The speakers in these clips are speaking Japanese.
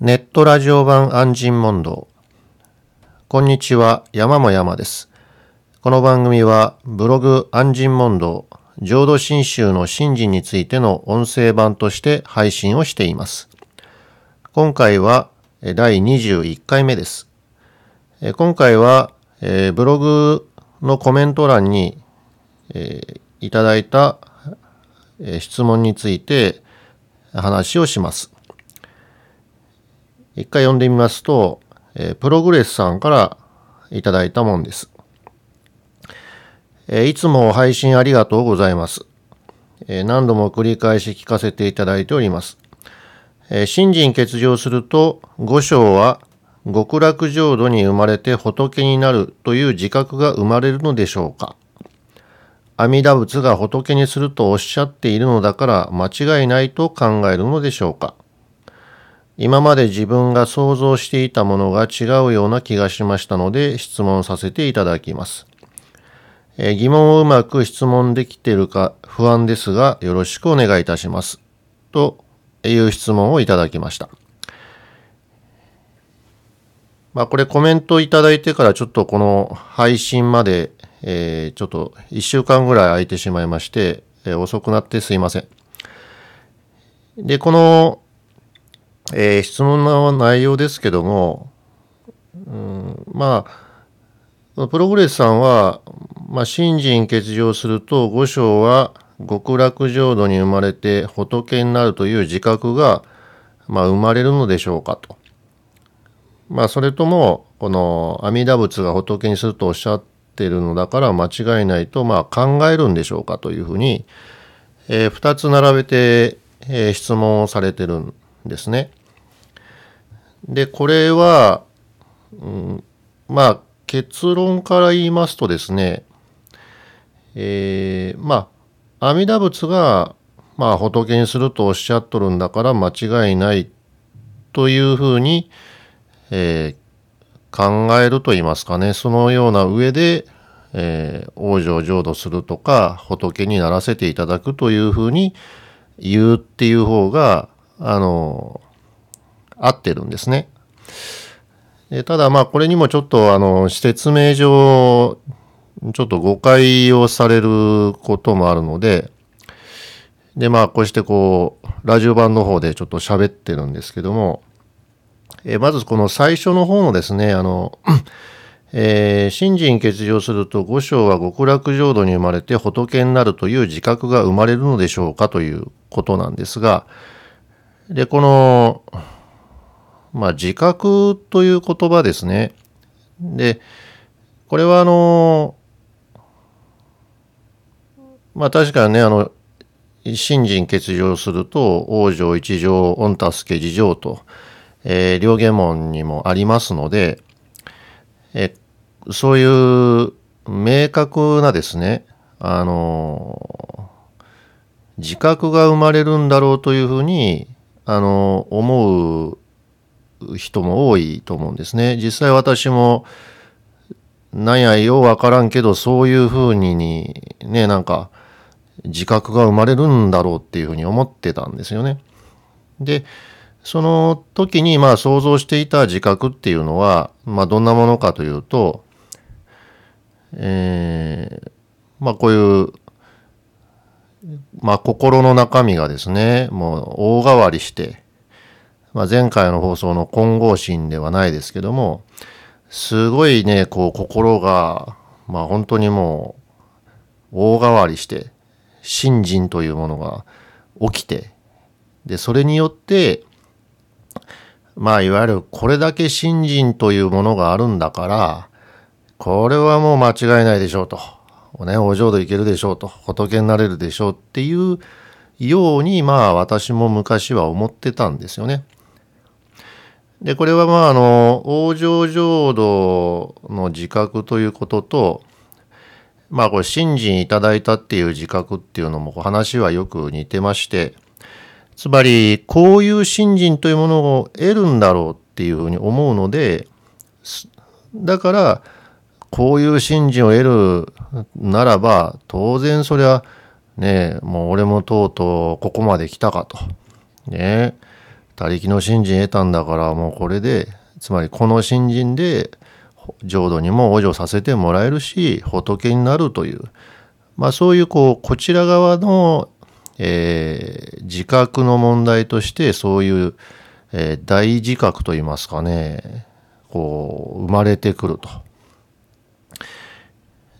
ネットラジオ版安心問答。こんにちは、山も山です。この番組は、ブログ安心問答、浄土真宗の信心についての音声版として配信をしています。今回は第21回目です。今回は、ブログのコメント欄に、いただいた、質問について話をします。一回読んでみますと、えープログレスさんからいただいたもんです。えーいつも配信ありがとうございます。えー何度も繰り返し聞かせていただいております。えー信心欠如すると、五章は極楽浄土に生まれて仏になるという自覚が生まれるのでしょうか阿弥陀仏が仏にするとおっしゃっているのだから間違いないと考えるのでしょうか今まで自分が想像していたものが違うような気がしましたので質問させていただきます。え疑問をうまく質問できているか不安ですがよろしくお願いいたします。という質問をいただきました。まあこれコメントいただいてからちょっとこの配信まで、えーちょっと1週間ぐらい空いてしまいまして、えー遅くなってすいません。で、この、えー質問の内容ですけども、うん、まあ、プログレスさんは、まあ、信心欠如すると、五章は極楽浄土に生まれて仏になるという自覚が、まあ、生まれるのでしょうかと。まあ、それとも、この阿弥陀仏が仏にするとおっしゃってるのだから間違いないと、まあ、考えるんでしょうかというふうに、えー二つ並べて、えー質問をされてるんですね。で、これは、うん、まあ、結論から言いますとですね、えーまあ、阿弥陀仏が、まあ、仏にするとおっしゃっとるんだから間違いないというふうに、えー考えると言いますかね、そのような上で、えー往生浄土するとか、仏にならせていただくというふうに言うっていう方が、あの、合ってるんですね。でただまあこれにもちょっとあの説明上ちょっと誤解をされることもあるのででまあこうしてこうラジオ版の方でちょっと喋ってるんですけどもえまずこの最初の方のですねあの えー信心欠如すると五章は極楽浄土に生まれて仏になるという自覚が生まれるのでしょうかということなんですがでこのまあ、自覚という言葉ですね。で、これはあの、まあ確かにね、あの、信心欠如すると、往生一条、御助自浄と、えー両下門にもありますので、えそういう明確なですね、あの、自覚が生まれるんだろうというふうに、あの、思う人も多いと思うんですね。実際私も、なんやようわからんけど、そういうふうにに、ね、なんか、自覚が生まれるんだろうっていうふうに思ってたんですよね。で、その時に、まあ想像していた自覚っていうのは、まあどんなものかというと、えーまあこういう、まあ心の中身がですね、もう大変わりして、まあ、前回の放送の混合心ではないですけども、すごいね、こう心が、まあ本当にもう大変わりして、信心というものが起きて、で、それによって、まあいわゆるこれだけ信心というものがあるんだから、これはもう間違いないでしょうと。ね、お浄土行けるでしょうと。仏になれるでしょうっていうように、まあ私も昔は思ってたんですよね。で、これはまあ、あの、往生浄土の自覚ということと、まあ、これ、信心いただいたっていう自覚っていうのも、話はよく似てまして、つまり、こういう信心というものを得るんだろうっていうふうに思うので、だから、こういう信心を得るならば、当然そりゃ、ね、もう俺もとうとうここまで来たかと。ねえ、他力の信心得たんだからもうこれでつまりこの信心で浄土にも往生させてもらえるし仏になるという、まあ、そういうこうこちら側の、えー、自覚の問題としてそういう、えー、大自覚といいますかねこう生まれてくると。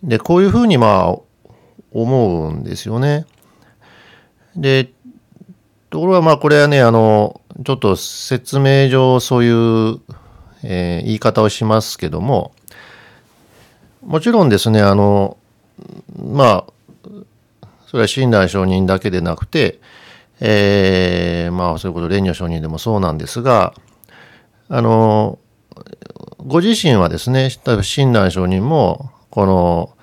でこういうふうにまあ思うんですよね。でところがまあこれはねあのちょっと説明上そういうえー、言い方をしますけどももちろんですねあのまあそれは親鸞上人だけでなくて、えー、まあそういうこと蓮如上人でもそうなんですがあのご自身はですね親鸞上人もこの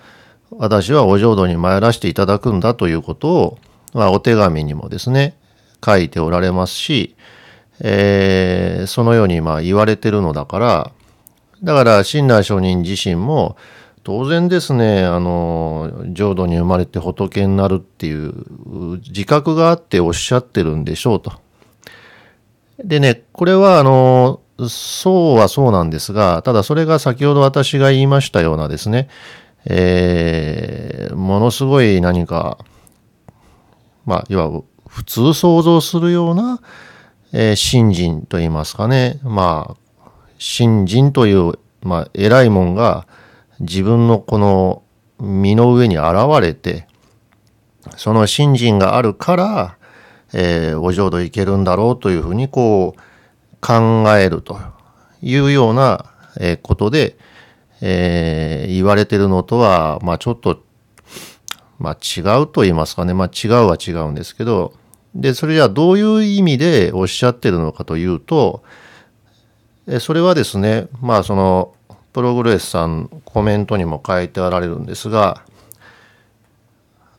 私はお浄土に参らせていただくんだということを、まあ、お手紙にもですね書いておられますし、えー、そのようにまあ言われてるのだから、だから親鸞上人自身も、当然ですね、あの、浄土に生まれて仏になるっていう自覚があっておっしゃってるんでしょうと。でね、これはあの、そうはそうなんですが、ただそれが先ほど私が言いましたようなですね、えー、ものすごい何か、まあ、いわ普通想像するような、えー、信心と言いますかね。まあ、信心という、まあ、偉いもんが自分のこの身の上に現れて、その信心があるから、えー、お浄土行けるんだろうというふうにこう考えるというような、ことで、えー、言われてるのとは、まあちょっと、まあ違うと言いますかね。まあ違うは違うんですけど、で、それじゃあどういう意味でおっしゃってるのかというと、それはですね、まあその、プログレスさんコメントにも書いてあられるんですが、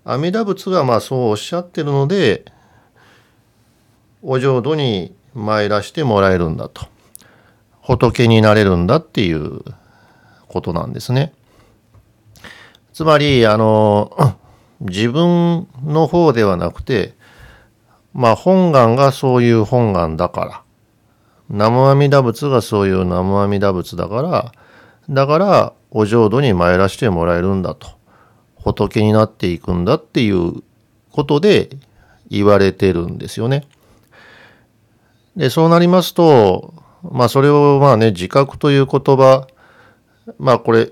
阿弥陀仏がまあそうおっしゃってるので、お浄土に参らしてもらえるんだと。仏になれるんだっていうことなんですね。つまり、あの、自分の方ではなくて、まあ本願がそういう本願だから。南無阿弥陀仏がそういう南無阿弥陀仏だから、だからお浄土に参らしてもらえるんだと。仏になっていくんだっていうことで言われてるんですよね。で、そうなりますと、まあそれをまあね、自覚という言葉、まあこれ、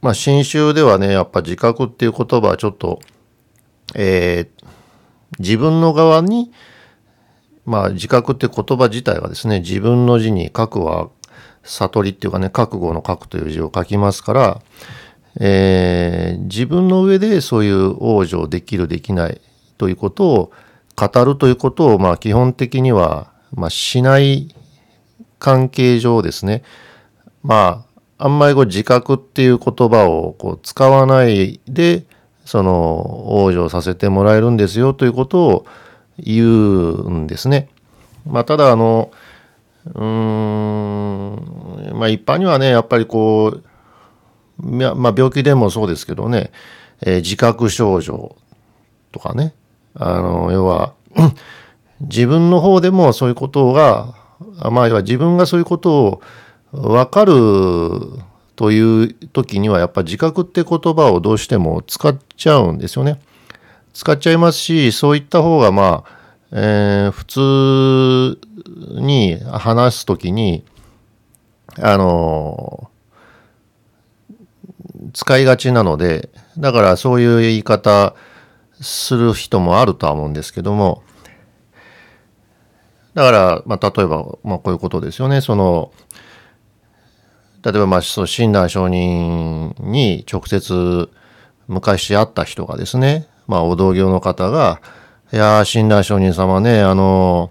まあ新宗ではね、やっぱ自覚っていう言葉はちょっと、えー、自分の側に、まあ自覚って言葉自体がですね、自分の字に書くは悟りっていうかね、覚悟の書くという字を書きますから、えー、自分の上でそういう往生できるできないということを語るということを、まあ基本的には、まあしない関係上ですね、まあ、あんまりこう自覚っていう言葉をこう使わないで、その往生させてもらえるんですよということを言うんですね。まあ、ただあのうーんまあ一般にはねやっぱりこう、まあ、病気でもそうですけどね、えー、自覚症状とかねあの要は自分の方でもそういうことがまあ要は自分がそういうことを分かるという時にはやっぱ自覚って言葉をどうしても使っちゃうんですよね。使っちゃいますし、そういった方がまあ、えー、普通に話す時に、あの使いがちなので、だからそういう言い方する人もあるとは思うんですけども、だから、まあ、例えば、まあ、こういうことですよね。その、例えば、まあ、その親鸞上人に直接昔会った人がですね、まあ、お同業の方が、いや親鸞上人様ね、あの、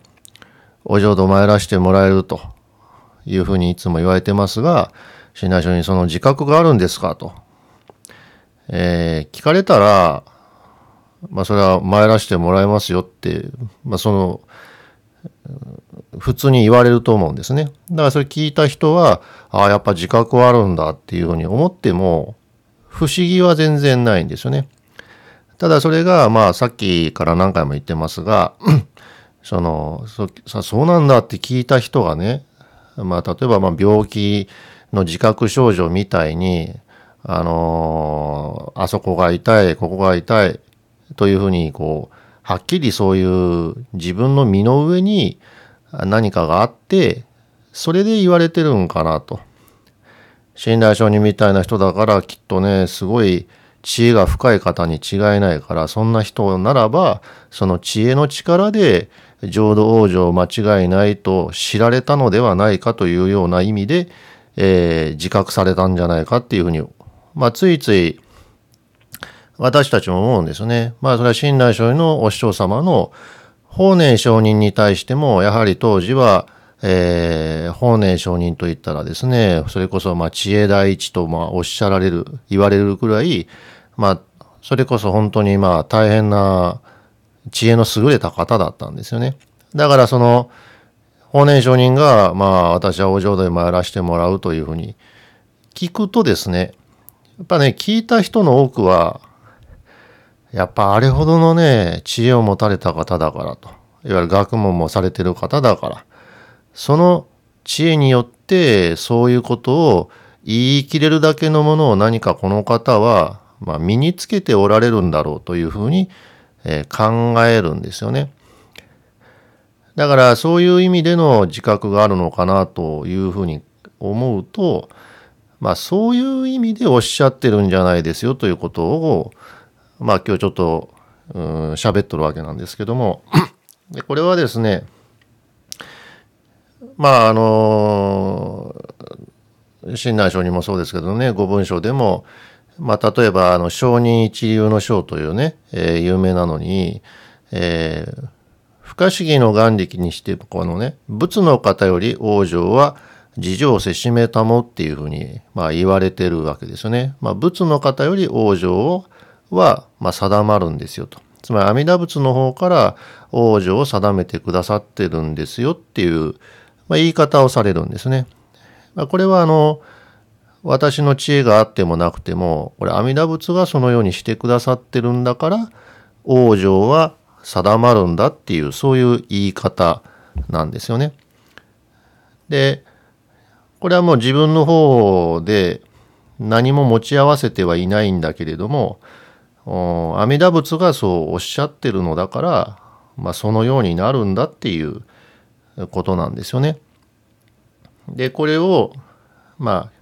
お浄土参らしてもらえるというふうにいつも言われてますが、親鸞上人その自覚があるんですかと。えー、聞かれたら、まあ、それは参らしてもらえますよって、まあ、その、普通に言われると思うんですね。だからそれ聞いた人は、ああ、やっぱ自覚はあるんだっていうふうに思っても、不思議は全然ないんですよね。ただそれが、まあさっきから何回も言ってますが、そのそさそうなんだって聞いた人がね、まあ、例えばまあ病気の自覚症状みたいに、あのー、あそこが痛い、ここが痛い、というふうに、こう、はっきりそういう自分の身の上に何かがあって、それで言われてるんかなと。信頼承認みたいな人だからきっとね、すごい知恵が深い方に違いないから、そんな人ならば、その知恵の力で浄土往生間違いないと知られたのではないかというような意味で、えー、自覚されたんじゃないかっていうふうに、まあ、ついつい私たちも思うんですね。まあそれは親鸞上人のお師匠様の法然上人に対しても、やはり当時は、えー、法然上人といったらですね、それこそまあ知恵第一とまあおっしゃられる、言われるくらい、まあそれこそ本当にまあ大変な知恵の優れた方だったんですよね。だからその、法然上人が、まあ私はお浄土で参らせてもらうというふうに聞くとですね、やっぱね、聞いた人の多くは、やっぱあれほどのね、知恵を持たれた方だからと。いわゆる学問もされてる方だから。その知恵によってそういうことを言い切れるだけのものを何かこの方は、まあ、身につけておられるんだろうというふうに、えー、考えるんですよね。だからそういう意味での自覚があるのかなというふうに思うと、まあそういう意味でおっしゃってるんじゃないですよということを、まあ今日ちょっと喋っとるわけなんですけどもでこれはですねまああの親鸞書にもそうですけどね五文書でもまあ例えばあの承認一流の章というね、えー、有名なのに、えー、不可思議の眼力にしてこのね仏の方より往生は事情をせしめたもっていうふうに、まあ、言われてるわけですよね。まあ、仏の方より往生をは、まあ、定まるんですよと。つまり阿弥陀仏の方から往生を定めてくださってるんですよっていう、まあ、言い方をされるんですね。まあ、これはあの私の知恵があってもなくてもこれ阿弥陀仏がそのようにしてくださってるんだから往生は定まるんだっていうそういう言い方なんですよね。でこれはもう自分の方で何も持ち合わせてはいないんだけれども阿弥陀仏がそうおっしゃってるのだから、まあ、そのようになるんだっていうことなんですよね。でこれをまあ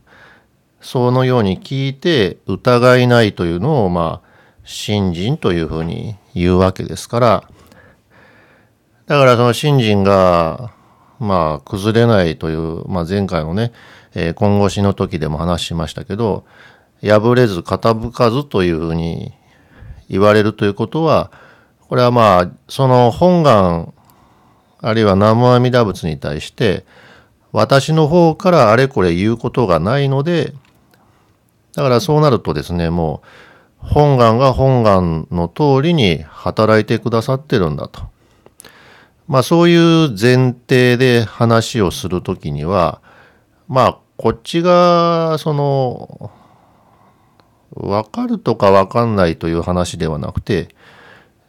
そのように聞いて疑いないというのをまあ信心というふうに言うわけですからだからその信心がまあ崩れないという、まあ、前回のね、えー、今後しの時でも話しましたけど破れず傾かずというふうに言われるということは、これはまあ、その本願、あるいは南無阿弥陀仏に対して、私の方からあれこれ言うことがないので、だからそうなるとですね、もう、本願が本願の通りに働いてくださってるんだと。まあそういう前提で話をするときには、まあこっちがその分かるとか分かんないという話ではなくて、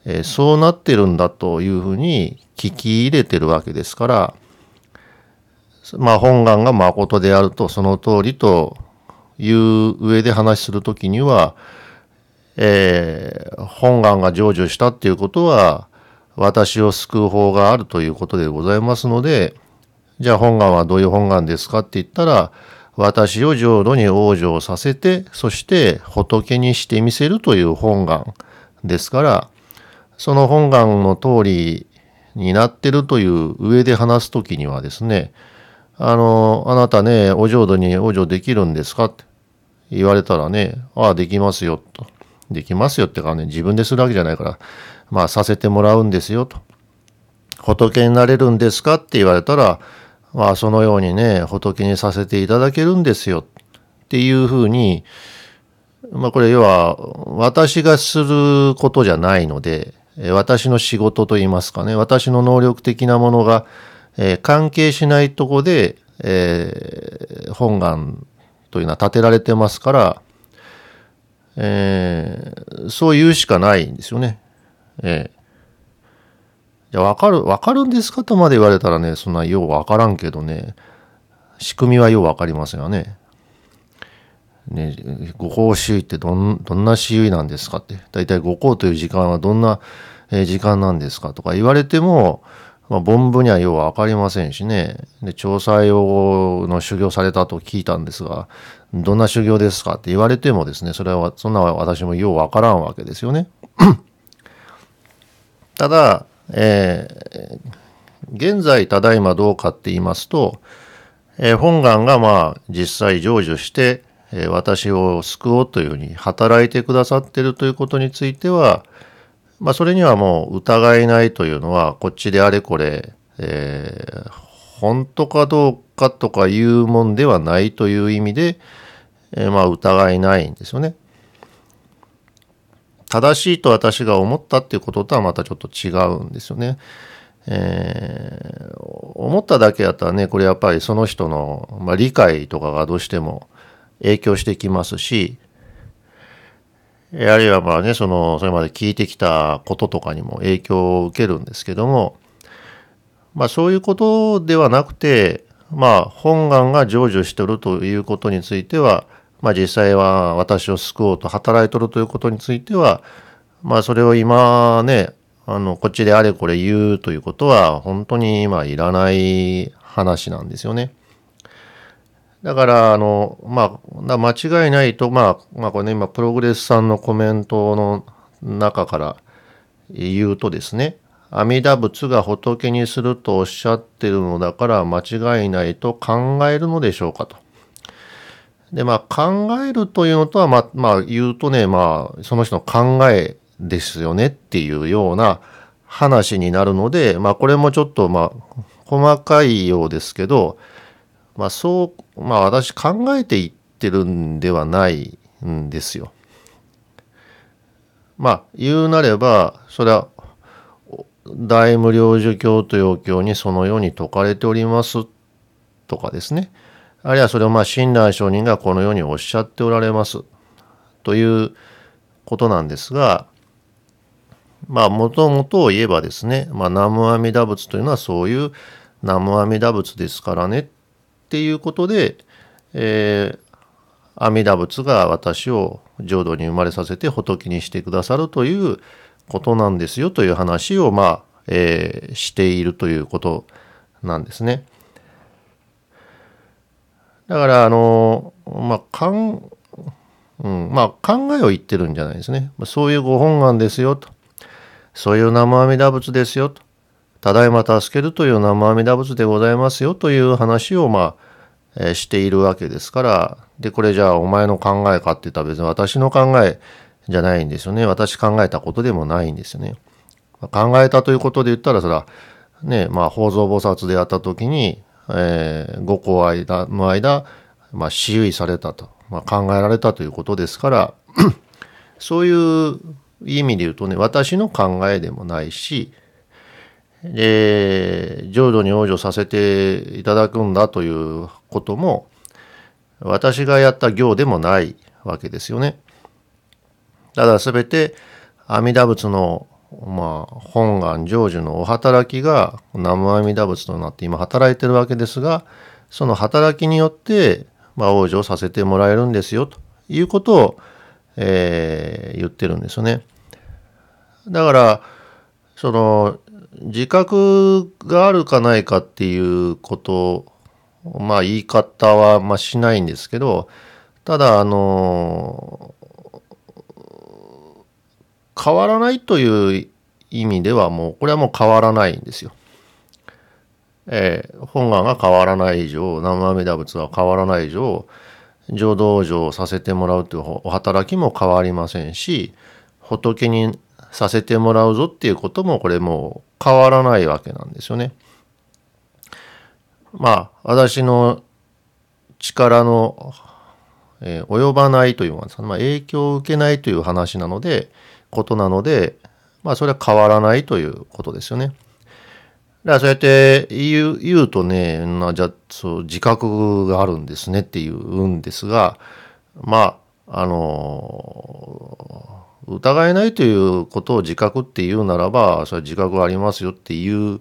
えー、そうなってるんだというふうに聞き入れてるわけですから、まあ本願が誠であるとその通りという上で話するときには、えー、本願が成就したっていうことは私を救う方があるということでございますので、じゃあ本願はどういう本願ですかって言ったら、私を浄土に往生させて、そして仏にしてみせるという本願ですから、その本願の通りになってるという上で話すときにはですね、あの、あなたね、お浄土に往生できるんですかって言われたらね、ああ、できますよ、と。できますよってかね、自分でするわけじゃないから、まあ、させてもらうんですよ、と。仏になれるんですかって言われたら、まあそのようにね、仏にさせていただけるんですよっていうふうに、まあこれ要は私がすることじゃないので、私の仕事といいますかね、私の能力的なものが、えー、関係しないとこで、えー、本願というのは立てられてますから、えー、そう言うしかないんですよね。えー、じゃあ、わかる、わかるんですかとまで言われたらね、そんなようわからんけどね、仕組みはようわかりませんよね。ね、ご講習ってどん、どんな私有なんですかって。大体ご講という時間はどんな、時間なんですかとか言われても、まあ、本部にはようわかりませんしね。で、調査用の修行されたと聞いたんですが、どんな修行ですかって言われてもですね、それは、そんな私もようわからんわけですよね。ただ、えー、現在ただいまどうかって言いますと、えー、本願がまあ実際成就して、えー、私を救おうというふうに働いてくださっているということについては、まあそれにはもう疑いないというのは、こっちであれこれ、えー、本当かどうかとかいうもんではないという意味で、えー、まあ疑いないんですよね。正しいと私が思ったっていうこととはまたちょっと違うんですよね。えー、思っただけやったらね、これやっぱりその人の、まあ、理解とかがどうしても影響してきますし、あるいはまあね、その、それまで聞いてきたこととかにも影響を受けるんですけども、まあそういうことではなくて、まあ本願が成就してるということについては、まあ実際は私を救おうと働いとるということについては、まあそれを今ね、あの、こっちであれこれ言うということは、本当に今いらない話なんですよね。だから、あの、まあ、間違いないと、まあ、まあ、これね、今、プログレスさんのコメントの中から言うとですね、阿弥陀仏が仏にするとおっしゃってるのだから間違いないと考えるのでしょうかと。で、まあ、考えるというのとは、まあ、まあ、言うとね、まあ、その人の考えですよねっていうような話になるので、まあ、これもちょっと、まあ、細かいようですけど、まあ、そう、まあ、私考えていってるんではないんですよ。まあ、言うなれば、それは、大無量寿経というお経にそのように説かれておりますとかですね。あるいはそれをまあ親鸞上人がこのようにおっしゃっておられますということなんですが、まあもともとを言えばですね、まあ南無阿弥陀仏というのはそういう南無阿弥陀仏ですからねっていうことで、えー、阿弥陀仏が私を浄土に生まれさせて仏にしてくださるということなんですよという話をまあ、えー、しているということなんですね。だから、あの、まあ、かん、うん、まあ、考えを言ってるんじゃないですね。そういうご本願ですよと。そういう生阿弥陀仏ですよと。ただいま助けるという生阿弥陀仏でございますよという話を、まあ、えー、しているわけですから、で、これじゃあお前の考えかって言ったら別に私の考えじゃないんですよね。私考えたことでもないんですよね。ま考えたということで言ったら、それは、ね、まあ、法蔵菩薩でやった時に、えー、五個間の間、まあ、私有されたと、まあ、考えられたということですから そういう意味で言うとね私の考えでもないしで浄土に往生させていただくんだということも私がやった行でもないわけですよね。ただ全て阿弥陀仏のまあ、本願成就のお働きが南無阿弥陀仏となって今働いてるわけですがその働きによって、まあ、往生させてもらえるんですよということを、えー、言ってるんですよね。だからその自覚があるかないかっていうことまあ言い方はまあしないんですけどただあの変わらないという意味ではもうこれはもう変わらないんですよ。えー、本願が変わらない以上南無阿弥陀仏は変わらない以上浄土往生させてもらうというお働きも変わりませんし仏にさせてもらうぞっていうこともこれもう変わらないわけなんですよね。まあ私の力の、えー、及ばないというか、まあ、影響を受けないという話なのでことなので、まあそれは変わらないということですよね。だからそうやって言う言うとね、ま、じゃそう自覚があるんですねって言うんですが、まあ、あの、疑えないということを自覚って言うならば、それは自覚ありますよって言う、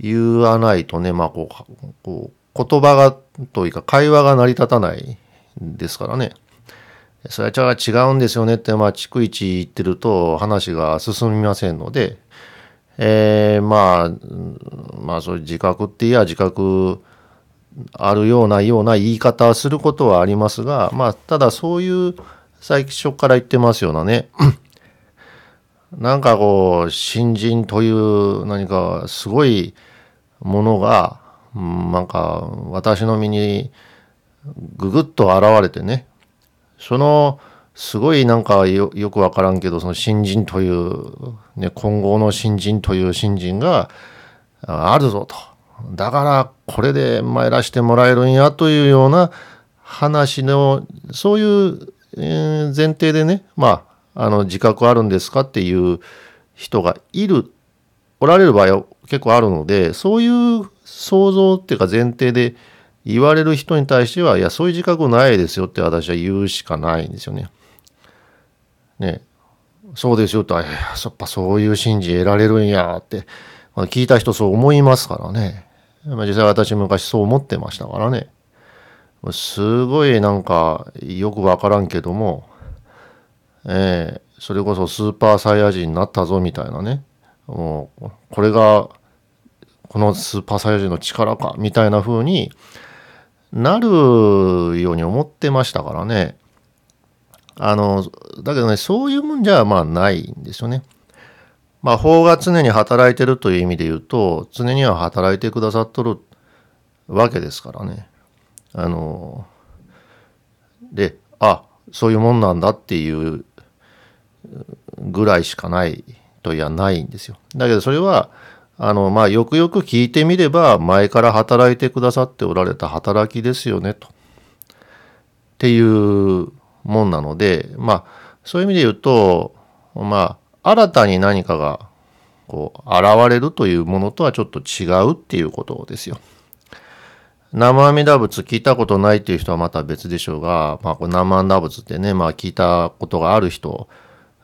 言わないとね、まあこう、こう言葉が、というか会話が成り立たないですからね。それは違うんですよねって、まあ、逐一言ってると話が進みませんので、えー、まあ、まあ、そういう自覚っていや自覚あるようなような言い方をすることはありますが、まあ、ただそういう最初から言ってますようなね、なんかこう、新人という何かすごいものが、なんか私の身にぐぐっと現れてね、その、すごいなんかよくわからんけど、その新人という、ね、今後の新人という新人があるぞと。だからこれで参らしてもらえるんやというような話の、そういう前提でね、まあ、あの、自覚あるんですかっていう人がいる、おられる場合は結構あるので、そういう想像っていうか前提で言われる人に対しては、いや、そういう自覚ないですよって私は言うしかないんですよね。ね、そうですよと、やっぱそういう信じ得られるんやって、まあ、聞いた人そう思いますからね。まあ、実際私昔そう思ってましたからね。すごいなんかよくわからんけども、えー、それこそスーパーサイヤ人になったぞみたいなね。もうこれがこのスーパーサイヤ人の力かみたいな風になるように思ってましたからね。あの、だけどね、そういうもんじゃまあないんですよね。まあ、法が常に働いてるという意味で言うと、常には働いてくださっとるわけですからね。あの、で、あ、そういうもんなんだっていうぐらいしかないといやないんですよ。だけどそれは、あの、まあ、よくよく聞いてみれば、前から働いてくださっておられた働きですよね、と。っていうもんなので、まあ、そういう意味で言うと、まあ、新たに何かが、こう、現れるというものとはちょっと違うっていうことですよ。生阿弥陀仏聞いたことないっていう人はまた別でしょうが、まあ、こ生阿弥陀仏ってね、まあ、聞いたことがある人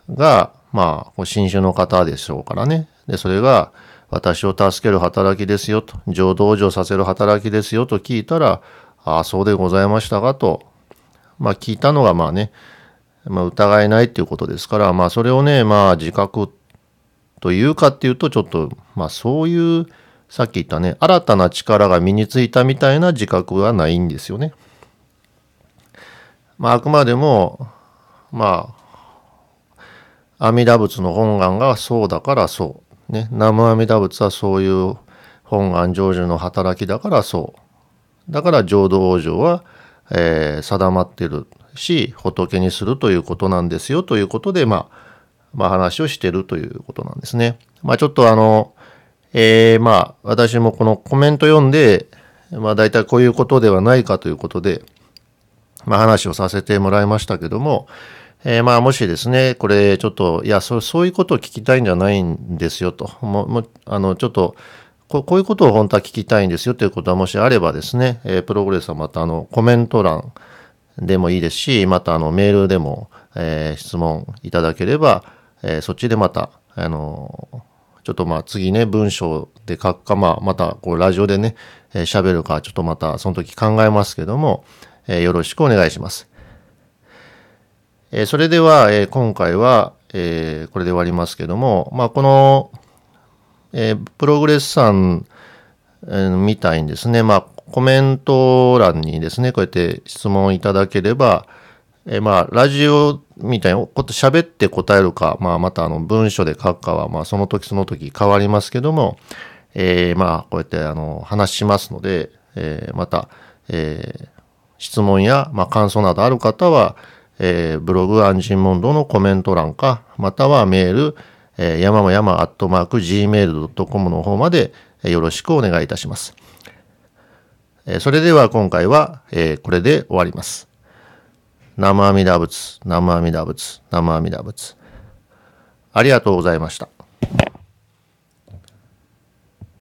が、まあ、新種の方でしょうからね。で、それが、私を助ける働きですよと、浄土往生させる働きですよと聞いたら、ああ、そうでございましたかと、まあ聞いたのがまあね、まあ疑えないっていうことですから、まあそれをね、まあ自覚というかっていうとちょっと、まあそういう、さっき言ったね、新たな力が身についたみたいな自覚はないんですよね。まああくまでも、まあ、阿弥陀仏の本願がそうだからそう。ね、南無阿弥陀仏はそういう本願成就の働きだからそう。だから浄土往生はえー、定まってるし仏にするということなんですよということで、まあ、まあ話をしてるということなんですね。まあちょっとあの、えー、まあ私もこのコメント読んで、まあ大体こういうことではないかということで、まあ話をさせてもらいましたけども、えー、まあもしですね、これちょっと、いや、そうそういうことを聞きたいんじゃないんですよと、ももあのちょっと、こういうことを本当は聞きたいんですよということはもしあればですね、えー、プログレスはまたあのコメント欄でもいいですし、またあのメールでも、えー、質問いただければ、え、そっちでまた、あのちょっとまあ次ね、文章で書くか、まあまたこうラジオでね、喋、えー、るか、ちょっとまたその時考えますけども、え、よろしくお願いします。えー、それでは、えー、今回は、えー、これで終わりますけども、まあこの、え、プログレスさん、え、みたいにですね、まあ、コメント欄にですね、こうやって質問いただければ、え、まあ、ラジオみたいにこと喋って答えるか、まあ、またあの文書で書くかは、まあ、その時その時変わりますけども、え、まあ、こうやってあの話しますので、え、また、え、質問や、まあ、感想などある方は、えー、ブログ安心問答のコメント欄か、またはメール、えー、山も山アットマーク gmail.com の方までよろしくお願いいたします。えそれでは今回は、えこれで終わります。生阿弥陀仏、生阿弥陀仏、生阿弥陀仏。ありがとうございました。